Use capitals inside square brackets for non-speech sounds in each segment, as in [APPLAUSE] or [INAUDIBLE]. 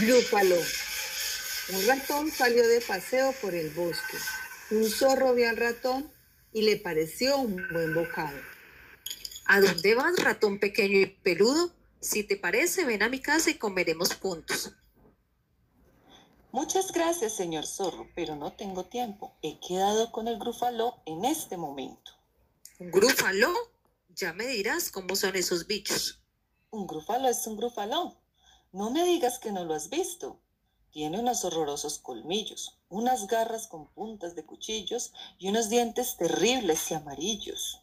Grúpalo. Un ratón salió de paseo por el bosque. Un zorro vio al ratón y le pareció un buen bocado. ¿A dónde vas, ratón pequeño y peludo? Si te parece, ven a mi casa y comeremos juntos. Muchas gracias, señor zorro, pero no tengo tiempo. He quedado con el grúfalo en este momento. ¿Un grúfalo? Ya me dirás cómo son esos bichos. Un grúfalo es un grúfalo. No me digas que no lo has visto. Tiene unos horrorosos colmillos, unas garras con puntas de cuchillos y unos dientes terribles y amarillos.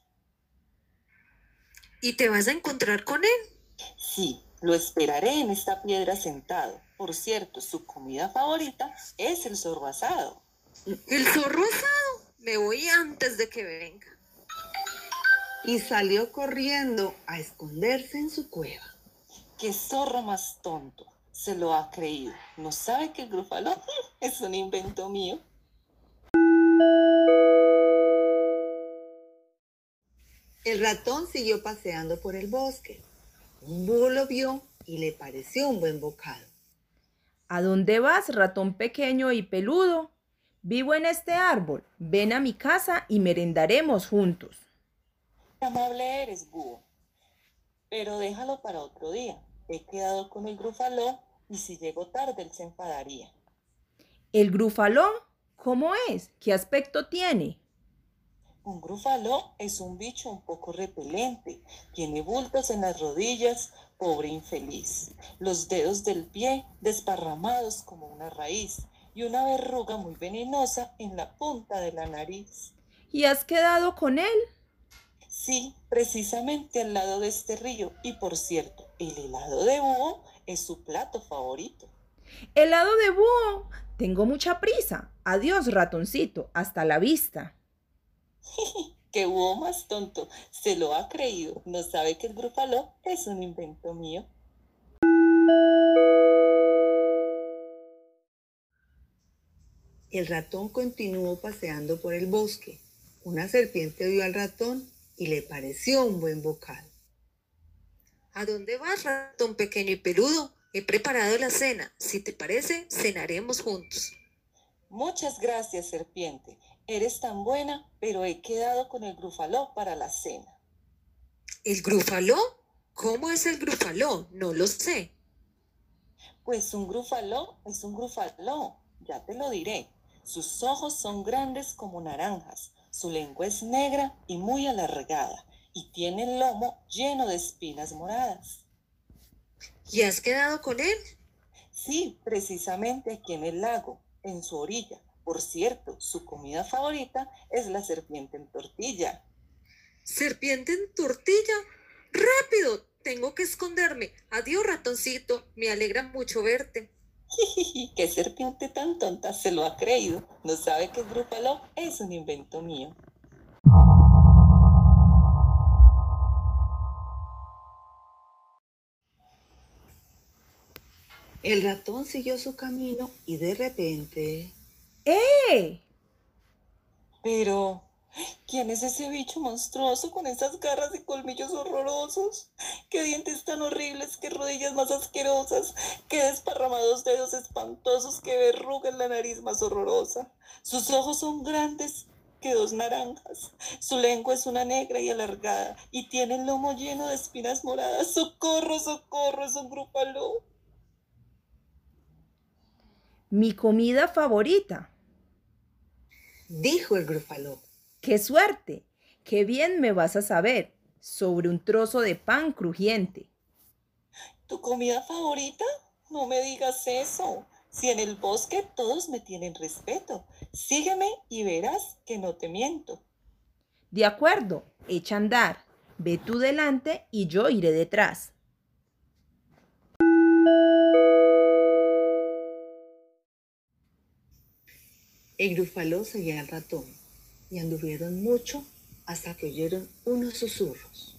¿Y te vas a encontrar con él? Sí, lo esperaré en esta piedra sentado. Por cierto, su comida favorita es el zorro asado. ¿El zorro asado? Me voy antes de que venga. Y salió corriendo a esconderse en su cueva. ¡Qué zorro más tonto! Se lo ha creído. ¿No sabe que el grúfalo [LAUGHS] es un invento mío? El ratón siguió paseando por el bosque. Un búho lo vio y le pareció un buen bocado. ¿A dónde vas, ratón pequeño y peludo? Vivo en este árbol. Ven a mi casa y merendaremos juntos. Qué amable eres, búho. Pero déjalo para otro día. He quedado con el grúfalo y si llego tarde él se enfadaría. ¿El grúfalo? ¿Cómo es? ¿Qué aspecto tiene? Un grúfalo es un bicho un poco repelente. Tiene bultos en las rodillas, pobre infeliz. Los dedos del pie desparramados como una raíz y una verruga muy venenosa en la punta de la nariz. ¿Y has quedado con él? Sí, precisamente al lado de este río. Y por cierto, el helado de búho es su plato favorito. ¿Helado de búho? Tengo mucha prisa. Adiós, ratoncito. Hasta la vista. [LAUGHS] ¡Qué búho más tonto! Se lo ha creído. No sabe que el grúfalo es un invento mío. El ratón continuó paseando por el bosque. Una serpiente vio al ratón y le pareció un buen bocado. ¿A dónde vas, ratón pequeño y peludo? He preparado la cena. Si te parece, cenaremos juntos. Muchas gracias, serpiente. Eres tan buena, pero he quedado con el grúfalo para la cena. ¿El grúfalo? ¿Cómo es el grúfalo? No lo sé. Pues un grúfalo es un grúfalo, ya te lo diré. Sus ojos son grandes como naranjas, su lengua es negra y muy alargada, y tiene el lomo lleno de espinas moradas. ¿Y has quedado con él? Sí, precisamente aquí en el lago, en su orilla. Por cierto, su comida favorita es la serpiente en tortilla. ¿Serpiente en tortilla? ¡Rápido! Tengo que esconderme. Adiós, ratoncito. Me alegra mucho verte. [LAUGHS] ¡Qué serpiente tan tonta! Se lo ha creído. No sabe que el es un invento mío. El ratón siguió su camino y de repente... ¡Eh! Pero, ¿quién es ese bicho monstruoso con esas garras y colmillos horrorosos? ¡Qué dientes tan horribles! ¡Qué rodillas más asquerosas! ¡Qué desparramados dedos espantosos! ¡Qué verruga en la nariz más horrorosa! Sus ojos son grandes que dos naranjas. Su lengua es una negra y alargada y tiene el lomo lleno de espinas moradas. ¡Socorro, socorro! Es un grúpalo. Mi comida favorita. Dijo el grúfalo. ¡Qué suerte! ¡Qué bien me vas a saber! Sobre un trozo de pan crujiente. ¿Tu comida favorita? No me digas eso. Si en el bosque todos me tienen respeto. Sígueme y verás que no te miento. De acuerdo, echa a andar. Ve tú delante y yo iré detrás. El grúfalo seguía al ratón y anduvieron mucho hasta que oyeron unos susurros.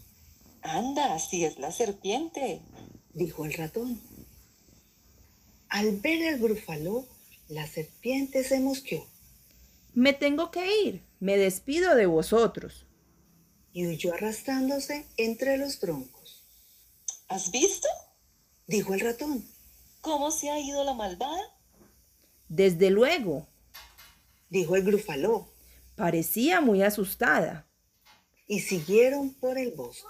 Anda, así es la serpiente, dijo el ratón. Al ver el grúfalo, la serpiente se mosqueó. Me tengo que ir, me despido de vosotros. Y huyó arrastrándose entre los troncos. ¿Has visto? Dijo el ratón. ¿Cómo se ha ido la malvada? Desde luego, dijo el grufaló, parecía muy asustada. y siguieron por el bosque.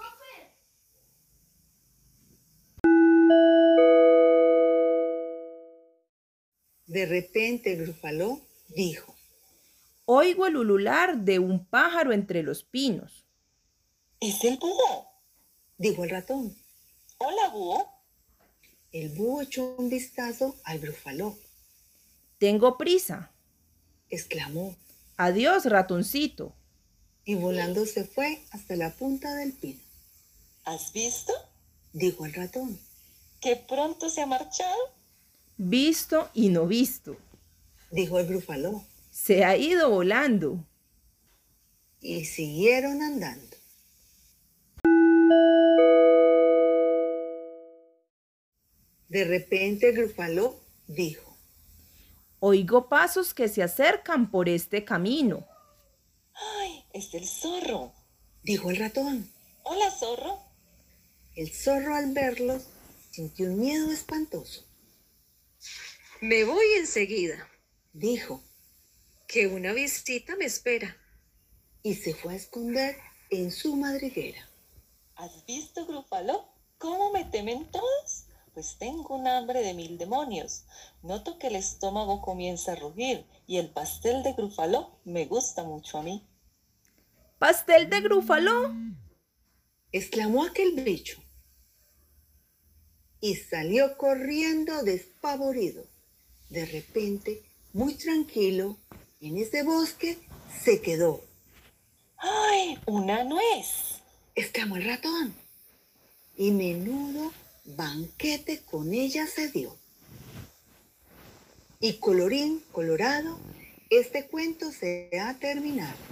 De repente el grufaló dijo, Oigo el ulular de un pájaro entre los pinos. Es el búho. dijo el ratón. Hola, búho. El búho echó un vistazo al grufaló, Tengo prisa. Exclamó, Adiós, ratoncito. y volando se fue hasta la punta del pino. ¿Has visto? Dijo el ratón. Que pronto se ha marchado. Visto y no visto. Dijo el grufaló. Se ha ido volando. Y siguieron andando. De repente el grufaló dijo, Oigo pasos que se acercan por este camino. Ay, es el zorro. dijo el ratón. Hola, zorro. El zorro al verlos sintió un miedo espantoso. Me voy enseguida, Dijo, que una visita me espera. y se fue a esconder en su madriguera. ¿Has visto, Grúfalo? ¿Cómo me temen todos? Pues tengo un hambre de mil demonios. Noto que el estómago comienza a rugir y el pastel de Grúfalo me gusta mucho a mí. ¿Pastel de grúfalo? exclamó aquel bicho. Y salió corriendo despavorido. De repente, muy tranquilo, en ese bosque se quedó. ¡Ay, una nuez! exclamó el ratón. Y menudo banquete con ella se dio. Y colorín colorado, este cuento se ha terminado.